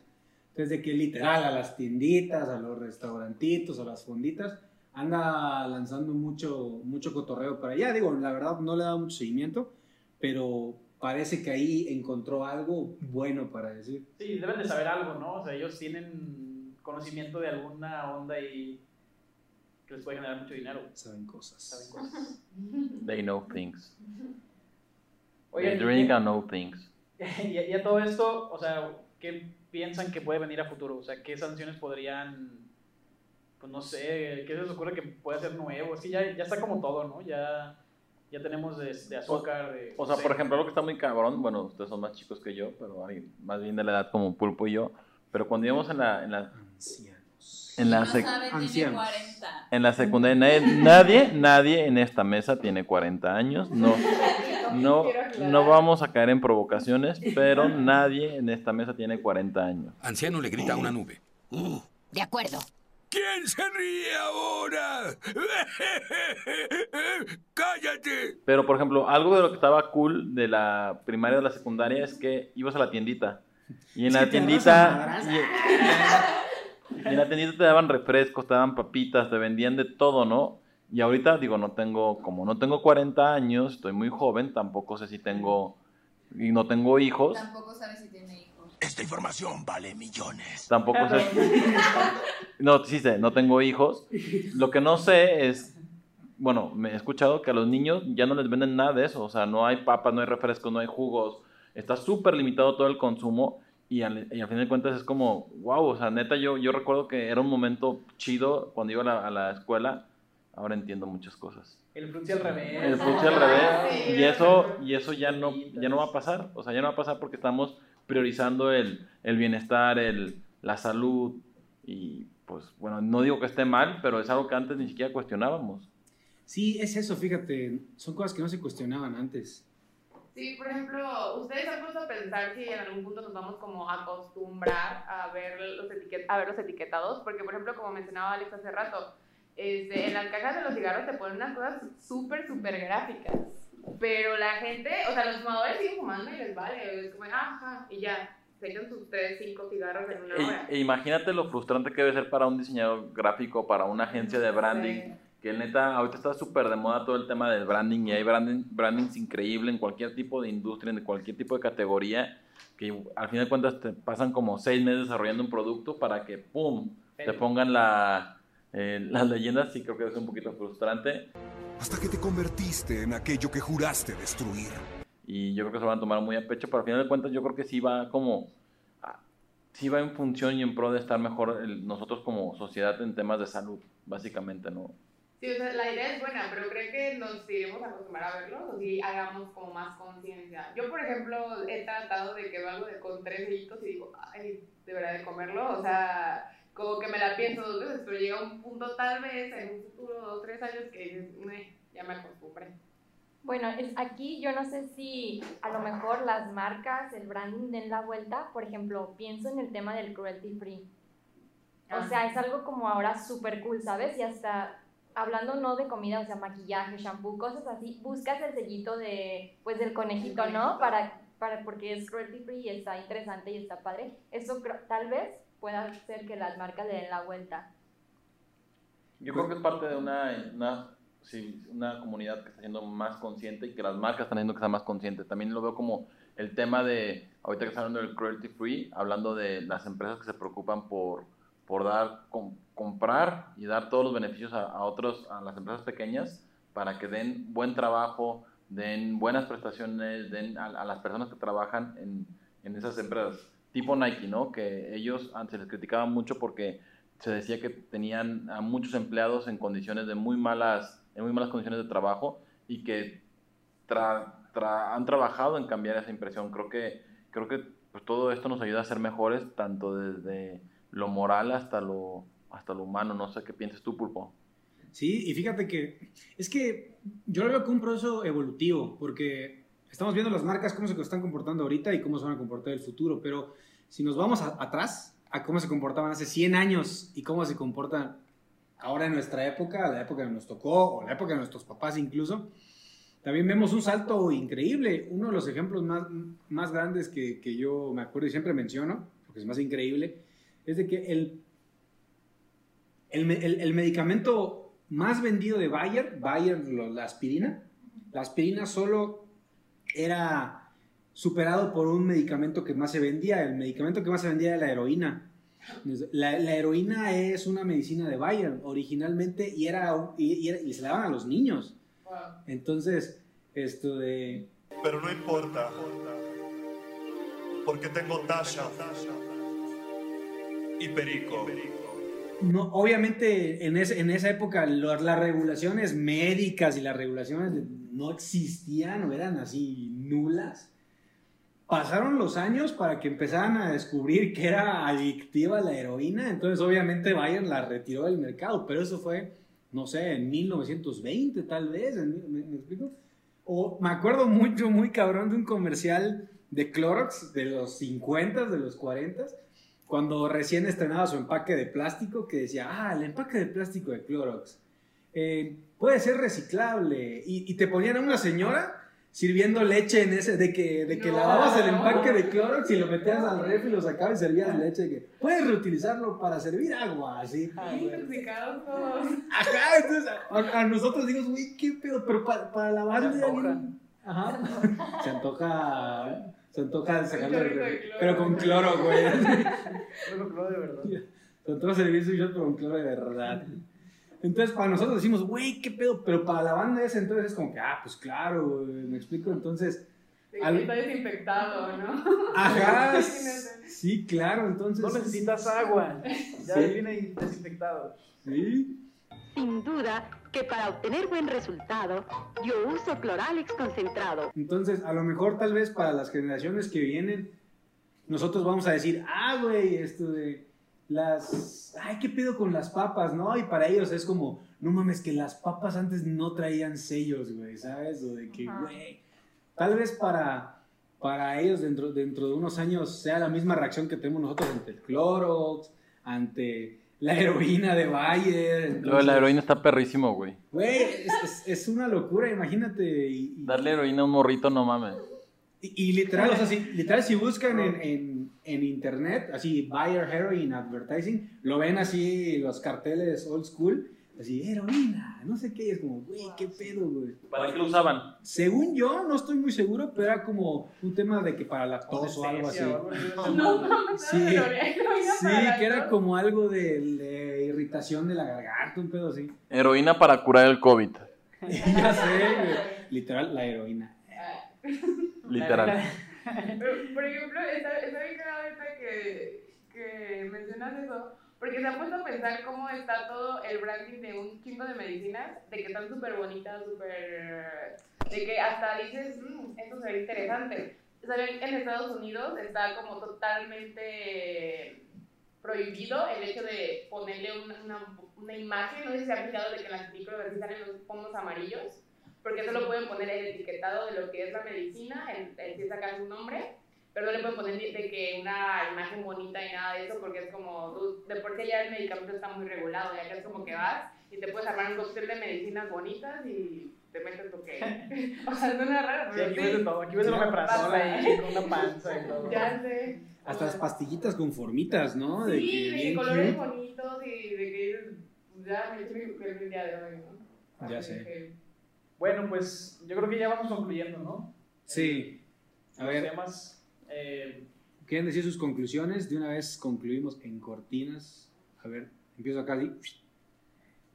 Entonces, de que literal a las tienditas, a los restaurantitos, a las fonditas, anda lanzando mucho, mucho cotorreo para allá. Digo, la verdad no le dado mucho seguimiento, pero parece que ahí encontró algo bueno para decir. Sí, deben de saber algo, ¿no? O sea, ellos tienen conocimiento de alguna onda y que les puede generar mucho dinero. Saben cosas. Saben cosas. They know things. Oigan, They drink and know things. y a todo esto, o sea, ¿qué piensan que puede venir a futuro? O sea, ¿qué sanciones podrían, pues no sé, qué se les ocurre que puede ser nuevo? Es que ya, ya está como todo, ¿no? Ya, ya tenemos de, de azúcar, de... O sea, no por ejemplo, algo que está muy cabrón, bueno, ustedes son más chicos que yo, pero más bien de la edad como Pulpo y yo, pero cuando íbamos en la... En la, en la, no sec- sabe, tiene ancianos. 40. en la secundaria, nadie, nadie, nadie en esta mesa tiene 40 años, no, no, no vamos a caer en provocaciones, pero nadie en esta mesa tiene 40 años. Anciano le grita a una nube. De acuerdo. ¿Quién se ríe ahora? ¡Cállate! Pero, por ejemplo, algo de lo que estaba cool de la primaria o de la secundaria es que ibas a la tiendita. Y en la tiendita. Y, y en la tiendita te daban refrescos, te daban papitas, te vendían de todo, ¿no? Y ahorita, digo, no tengo. Como no tengo 40 años, estoy muy joven, tampoco sé si tengo. Y no tengo hijos. Tampoco sabe si tiene hijos. Esta información vale millones. Tampoco sé. No, sí sé, no tengo hijos. Lo que no sé es. Bueno, me he escuchado que a los niños ya no les venden nada de eso. O sea, no hay papas, no hay refrescos, no hay jugos. Está súper limitado todo el consumo. Y al, y al fin de cuentas es como, wow, o sea, neta, yo, yo recuerdo que era un momento chido cuando iba a la, a la escuela. Ahora entiendo muchas cosas. El frutzi al revés. El frutzi al revés. Y eso, y eso ya no, ya no va a pasar. O sea, ya no va a pasar porque estamos priorizando el, el bienestar, el, la salud y pues bueno, no digo que esté mal, pero es algo que antes ni siquiera cuestionábamos. Sí, es eso, fíjate, son cosas que no se cuestionaban antes. Sí, por ejemplo, ustedes han puesto a pensar si en algún punto nos vamos como a acostumbrar a ver los, etiquet a ver los etiquetados, porque por ejemplo, como mencionaba Alex hace rato, este, en las cajas de los cigarros te ponen unas cosas súper, súper gráficas, pero la gente, o sea, los fumadores siguen fumando y les vale, es como, ajá, y ya, se echan sus 3, 5 cigarros en una hora. E, e imagínate lo frustrante que debe ser para un diseñador gráfico, para una agencia de branding. Sí. Que neta, ahorita está súper de moda todo el tema del branding y hay branding, brandings increíble en cualquier tipo de industria, en cualquier tipo de categoría, que al final de cuentas te pasan como seis meses desarrollando un producto para que, ¡pum!, te pongan la, eh, las leyendas y creo que es un poquito frustrante. Hasta que te convertiste en aquello que juraste destruir. Y yo creo que se lo van a tomar muy a pecho, pero al final de cuentas yo creo que sí va como... ah, Sí va en función y en pro de estar mejor el- nosotros como sociedad en temas de salud, básicamente, ¿no? Sí, o sea, la idea es buena, pero creo que nos iremos a acostumbrar a verlo o si hagamos como más conciencia. Yo, por ejemplo, he tratado de que veo algo de con tres deditos y digo, ay, debería de comerlo. O sea, como que me la pienso dos veces, pero llega un punto tal vez en un futuro, dos, tres años, que dices, "Meh, ya me acostumbré. Bueno, es, aquí yo no sé si a lo mejor las marcas, el branding den la vuelta. Por ejemplo, pienso en el tema del cruelty free. O Ah. sea, es algo como ahora súper cool, ¿sabes? Y hasta hablando no de comida, o sea, maquillaje, shampoo, cosas así, buscas el sellito de, pues, del conejito, ¿no? Para, para, porque es cruelty free y está interesante y está padre. Eso tal vez pueda hacer que las marcas le den la vuelta. Yo creo que es parte de una, una, sí, una comunidad que está siendo más consciente y que las marcas están haciendo que sea más consciente. También lo veo como el tema de, ahorita que está hablando del cruelty free, hablando de las empresas que se preocupan por, por dar, com- comprar y dar todos los beneficios a, a otros, a las empresas pequeñas para que den buen trabajo, den buenas prestaciones, den a, a las personas que trabajan en, en esas empresas. Tipo Nike, ¿no? Que ellos se les criticaba mucho porque se decía que tenían a muchos empleados en condiciones de muy malas, en muy malas condiciones de trabajo y que tra- tra- han trabajado en cambiar esa impresión. Creo que, creo que pues, todo esto nos ayuda a ser mejores, tanto desde lo moral hasta lo, hasta lo humano. No sé qué piensas tú, Pulpo. Sí, y fíjate que es que yo lo veo como un proceso evolutivo, porque estamos viendo las marcas cómo se están comportando ahorita y cómo se van a comportar en el futuro, pero si nos vamos a- atrás a cómo se comportaban hace 100 años y cómo se comportan ahora en nuestra época, la época que nos tocó o la época de nuestros papás incluso, también vemos un salto increíble. Uno de los ejemplos más, más grandes que, que yo me acuerdo y siempre menciono, porque es más increíble, es de que el el, el- el medicamento más vendido de Bayer, Bayer, la aspirina, la aspirina solo era superado por un medicamento que más se vendía. El medicamento que más se vendía era la heroína. La, la heroína es una medicina de Bayer originalmente y, era, y, y era- y se la daban a los niños. Entonces, esto de... Pero no importa. Porque tengo Tasha y Perico. No, obviamente en, ese- en esa época lo- las regulaciones médicas y las regulaciones de- no existían o eran así nulas. Pasaron los años para que empezaran a descubrir que era adictiva la heroína, entonces obviamente Bayer la retiró del mercado, pero eso fue, no sé, en 1920 tal vez, ¿me, me explico? O me acuerdo mucho, muy cabrón de un comercial de Clorox de los 50, de los 40, cuando recién estrenaba su empaque de plástico, que decía, ah, el empaque de plástico de Clorox eh, puede ser reciclable. Y, y te ponían a una señora sirviendo leche en ese, de que, de que No. lavabas el empaque de Clorox y lo metías al refri y lo sacabas y servías leche. de que puedes reutilizarlo para servir agua, así. Ajá, entonces a, a nosotros digo, güey, qué pedo, pero para, para lavar de alguien- Ajá. Se antoja. Se antoja sacarlo del refri. cloro. Pero con cloro, güey. Que lo de verdad. Se antoja servir su shot con cloro de verdad. Entonces, para nosotros decimos, güey, qué pedo, pero para la banda esa entonces es como que, ah, pues claro, güey, me explico. Entonces, al- está desinfectado, ¿no? ajá, sí, claro, entonces. No necesitas agua. Ya Sí. viene desinfectado. Sí. Sin duda que para obtener buen resultado, yo uso Cloralex concentrado. Entonces, a lo mejor tal vez para las generaciones que vienen, nosotros vamos a decir, ah, güey, esto de las, ay, ¿qué pedo con las papas, no? Y para ellos es como, no mames, que las papas antes no traían sellos, güey, ¿sabes? O de que, güey, tal vez para, para ellos dentro, dentro de unos años sea la misma reacción que tenemos nosotros ante el Clorox, ante la heroína de Bayer. Lo de la heroína está perrísimo, güey. Güey, es, es- es una locura, imagínate. Y, y- Darle heroína a un morrito, no mames. Y- y literal, o sea, si, literal, si buscan en, en, en internet, así, Bayer Heroin Advertising, lo ven así, los carteles old school, así, heroína, no sé qué, es como, güey, qué pedo, güey. ¿Para qué lo usaban? Según yo, no estoy muy seguro, pero era como un tema de que para la tos o algo así. No, no, Sí, heroína sí, que era como algo de, de irritación de la garganta, un pedo así. Heroína para curar el COVID. ya sé, güey. Literal, la heroína. Literal. Por ejemplo, está, está bien ahorita que, que mencionas eso, porque se ha puesto a pensar cómo está todo el branding de un chingo de medicinas, de que están súper bonitas, súper... de que hasta dices, "Mm, esto se ve interesante. O sea, en en Estados Unidos está como totalmente prohibido el hecho de ponerle una, una, una imagen, no sé si se ha fijado de que en las películas así salen los pomos amarillos, porque solo pueden poner el etiquetado de lo que es la medicina, en si sacan su nombre, pero no le pueden poner de, de que una imagen bonita y nada de eso, porque es como, tú- de por sí ya el medicamento está muy regulado, ya que es como que vas y te puedes armar un cóctel de medicinas bonitas y te metes lo que... o sea, suena raro, Sí, pero aquí sí. ves de todo. Aquí ves el ahí con una panza y todo. Ya sé. Hasta las pastillitas con formitas, ¿no? De Sí, que de bien colores cute. bonitos y de que dices, ya me he hecho mi mujer el día de hoy, ¿no? Ya sé. Bueno, pues yo creo que ya vamos concluyendo, ¿no? Sí. A Los ver, temas. eh, ¿quieren decir sus conclusiones? De una vez concluimos en cortinas. A ver, empiezo acá. ¿sí?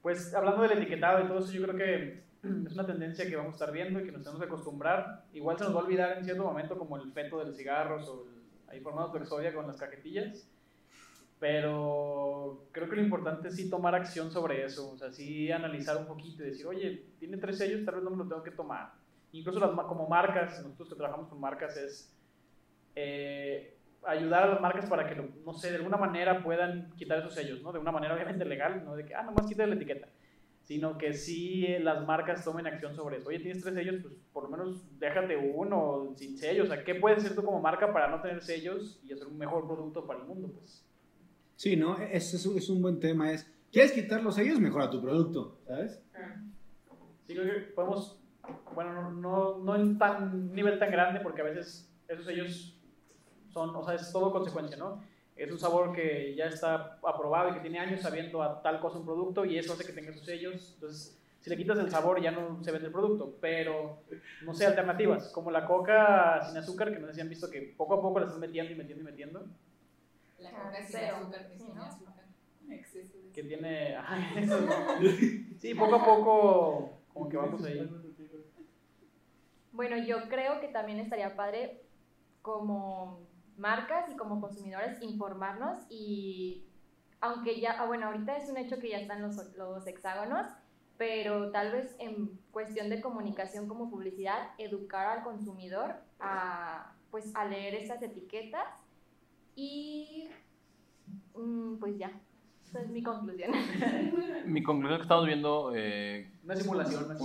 Pues hablando del etiquetado y todo eso, yo creo que es una tendencia que vamos a estar viendo y que nos tenemos que acostumbrar. Igual se nos va a olvidar en cierto momento, como el feto de los cigarros o el, ahí formados de sodia con las cajetillas. Pero creo que lo importante es sí tomar acción sobre eso. O sea, sí analizar un poquito y decir, oye, tiene tres sellos, tal vez no me lo tengo que tomar. Incluso las, como marcas, nosotros que trabajamos con marcas, es eh, ayudar a las marcas para que, no sé, de alguna manera puedan quitar esos sellos, ¿no? De una manera obviamente legal, no de que, ah, nomás quita la etiqueta, sino que sí eh, las marcas tomen acción sobre eso. Oye, tienes tres sellos, pues por lo menos déjate uno sin sellos. O sea, ¿qué puedes hacer tú como marca para no tener sellos y hacer un mejor producto para el mundo? Pues Sí, ¿no? Ese es, un- es un buen tema. Es, ¿quieres quitar los sellos? Mejora tu producto, ¿sabes? sí creo que podemos, bueno, no, no, no en tan nivel tan grande, porque a veces esos sellos son, o sea, es todo consecuencia, ¿no? Es un sabor que ya está aprobado y que tiene años sabiendo a tal cosa un producto y eso hace que tenga sus sellos. Entonces, si le quitas el sabor ya no se vende el producto, pero no sé, alternativas, como la coca sin azúcar, que no sé si han visto que poco a poco la están metiendo y metiendo y metiendo, La coca sin Cero. azúcar, que Sí, sin ¿no? azúcar. Exceso de que tiene... ay, eso no. Sí, poco a poco como que vamos ahí. Bueno, yo creo que también estaría padre como marcas y como consumidores informarnos y aunque ya, ah, bueno, ahorita es un hecho que ya están los, los hexágonos, pero tal vez en cuestión de comunicación como publicidad, educar al consumidor a, pues, a leer esas etiquetas y pues ya, esa es mi conclusión. Mi conclusión es que estamos viendo... eh, Una simulación así.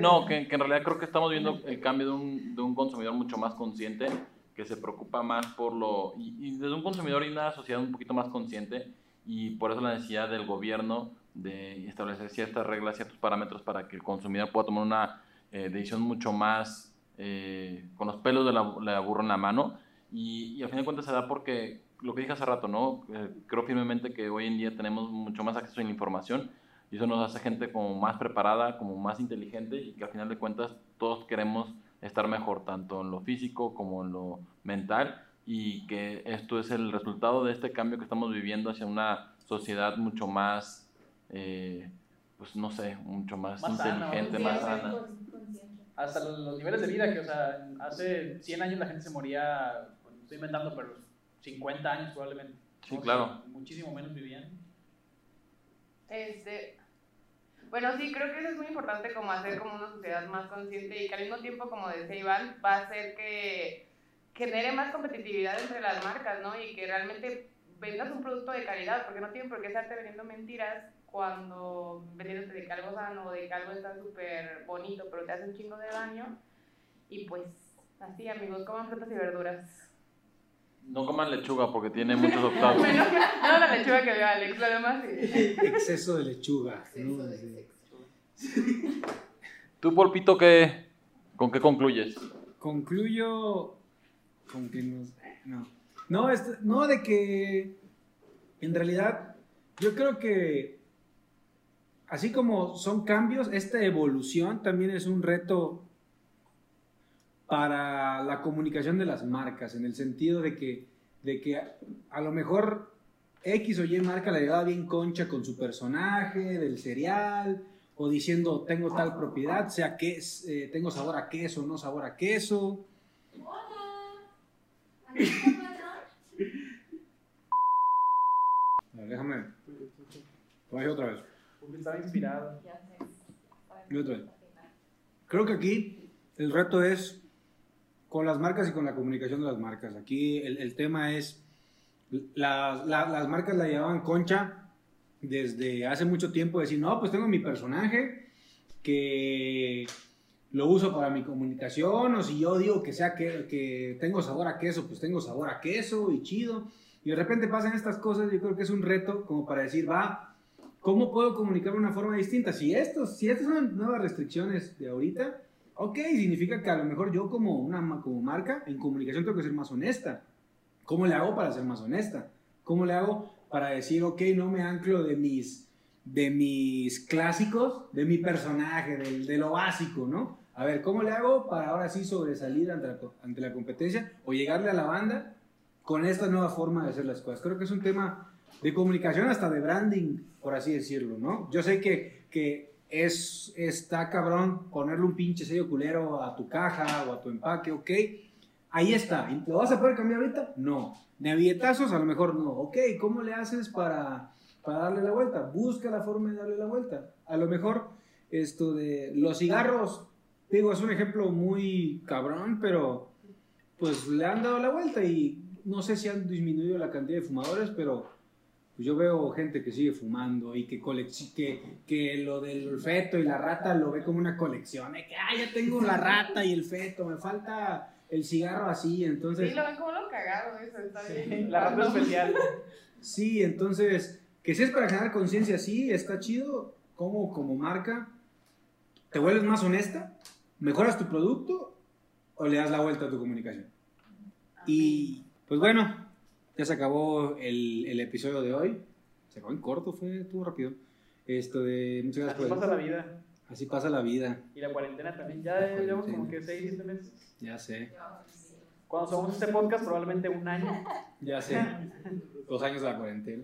No, que, que en realidad creo que estamos viendo el cambio de un, de un consumidor mucho más consciente, que se preocupa más por lo... Y, y desde un consumidor y una sociedad un poquito más consciente, y por eso la necesidad del gobierno de establecer ciertas reglas, ciertos parámetros para que el consumidor pueda tomar una eh, decisión mucho más eh, con los pelos de la, la burro en la mano. Y, y al final de cuentas se da porque, lo que dije hace rato, ¿no? Eh, creo firmemente que hoy en día tenemos mucho más acceso a la información y eso nos hace gente como más preparada, como más inteligente y que al final de cuentas todos queremos estar mejor, tanto en lo físico como en lo mental y que esto es el resultado de este cambio que estamos viviendo hacia una sociedad mucho más, eh, pues no sé, mucho más, Más sana, inteligente, ¿no? más sana. hasta los, los niveles de vida, que o sea, hace 100 años la gente se moría, bueno, estoy inventando, pero 50 años probablemente. Sí, ¿no? claro. Muchísimo menos vivían. Este, bueno, sí, creo que eso es muy importante como hacer como una sociedad más consciente y que al mismo tiempo, como decía Iván, va a hacer que, genere más competitividad entre las marcas, ¿no? Y que realmente vendas un producto de calidad, porque no tienen por qué estarte vendiendo mentiras cuando vendiéndote de que algo sano o de que algo está súper bonito, pero te hace un chingo de daño. Y pues, así, amigos, coman frutas y verduras. No coman lechuga porque tiene muchos octavos. Bueno, no la lechuga que veo Alex, lo demás sí. Exceso de lechuga. ¿no? Sí. ¿Tú, Polpito, qué, con qué concluyes? Concluyo con que nos... No, no, este- no de que en realidad yo creo que así como son cambios, esta evolución también es un reto para la comunicación de las marcas, en el sentido de que, de que a, a lo mejor X o Y marca la llevaba bien concha con su personaje del cereal, o diciendo tengo tal propiedad, sea que es, eh, tengo sabor a queso, no sabor a queso. A ver, déjame. Voy otra vez. Porque estaba inspirado. Y otra vez. Creo que aquí el reto es con las marcas y con la comunicación de las marcas. Aquí el, el tema es, las, la- las marcas la llevaban concha desde hace mucho tiempo, decir, no, pues tengo mi personaje que lo uso para mi comunicación, o si yo digo que sea que, que tengo sabor a queso, pues tengo sabor a queso y chido. Y de repente pasan estas cosas, yo creo que es un reto como para decir, va, ¿cómo puedo comunicar de una forma distinta? Si, estos, si estas son nuevas restricciones de ahorita, ok, significa que a lo mejor yo como, una, como marca en comunicación tengo que ser más honesta. ¿Cómo le hago para ser más honesta? ¿Cómo le hago para decir, ok, no me anclo de mis, de mis clásicos, de mi personaje, del- de, lo básico, ¿no? A ver, ¿cómo le hago para ahora sí sobresalir ante la, ante la competencia o llegarle a la banda con esta nueva forma de hacer las cosas? Creo que es un tema de comunicación, hasta de branding, por así decirlo, ¿no? Yo sé que, que es, está cabrón ponerle un pinche sello culero a tu caja o a tu empaque, ok. Ahí está. ¿Lo vas a poder cambiar ahorita? No. De billetazos, a lo mejor no. Ok, ¿cómo le haces para, para darle la vuelta? Busca la forma de darle la vuelta. A lo mejor esto de los cigarros, digo, es un ejemplo muy cabrón, pero pues le han dado la vuelta y no sé si han disminuido la cantidad de fumadores, pero pues yo veo gente que sigue fumando y que, que, que lo del feto y la rata lo ve como una colección. De que, ah, ya tengo la rata y el feto, me falta el cigarro así, entonces... Sí, lo ven como lo cagado eso, está bien. La rata especial. Sí, entonces, que si es para generar conciencia, sí, está chido. Como, como marca, te vuelves más honesta, mejoras tu producto o le das la vuelta a tu comunicación. Y pues bueno, ya se acabó el, el episodio de hoy. Se acabó en corto, fue, estuvo rápido. Esto de muchas Así gracias por- pasa la vida. Así pasa la vida, Y la cuarentena también. Ya llevamos como que 6, 7 meses. ya sé, Cuando somos este podcast, probablemente un año. ya sé. Dos años de la cuarentena.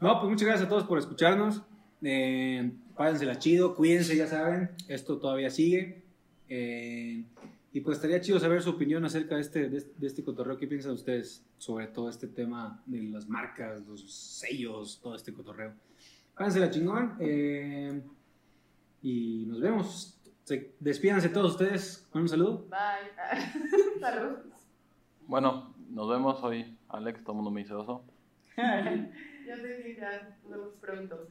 No, pues muchas gracias a todos por escucharnos. Eh, pásensela chido, cuídense, ya saben, esto todavía sigue. Eh, y pues estaría chido saber su opinión acerca de este, de, este- de este cotorreo. ¿Qué piensan ustedes sobre todo este tema de las marcas, los sellos, todo este cotorreo? Pásensela chingón. eh, y nos vemos. Se- despídanse todos ustedes con un saludo. Bye. Salud. Bueno, nos vemos hoy. Alex, todo el mundo me dice oso. Yo que ya nos vemos pronto.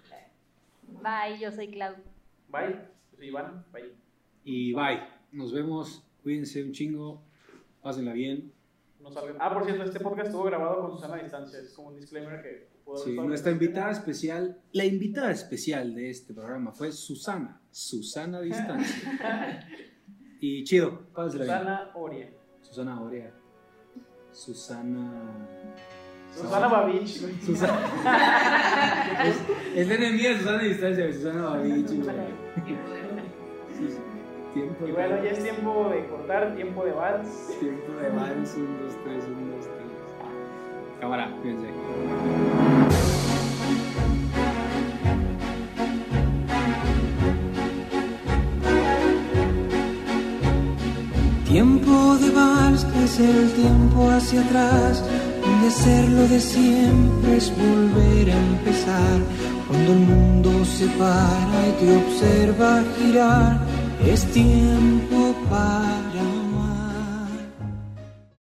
Bye, yo soy Clau. Bye. Yo soy Iván. Bye. Y bye. Nos vemos. Cuídense un chingo. Pásenla bien. No. Ah, por cierto, este podcast estuvo grabado con Susana a distancia. Es como un disclaimer que puedo Sí, nuestra invitada especial, la invitada especial de este programa fue Susana, Susana Distancia. y chido, pásela bien. Susana Oria. Susana Orea. Susana. Susana Babich, güey. Susana. es, es la enemiga de Susana Distancia, Susana Babich, güey. Tiempo Y bueno, ya es tiempo de cortar, tiempo de vals. Tiempo de vals, un, dos, tres, un, dos, tres. Cámara, cuídense. Tiempo de vals que es el tiempo hacia atrás, donde hacerlo de siempre es volver a empezar. Cuando el mundo se para y te observa girar, es tiempo para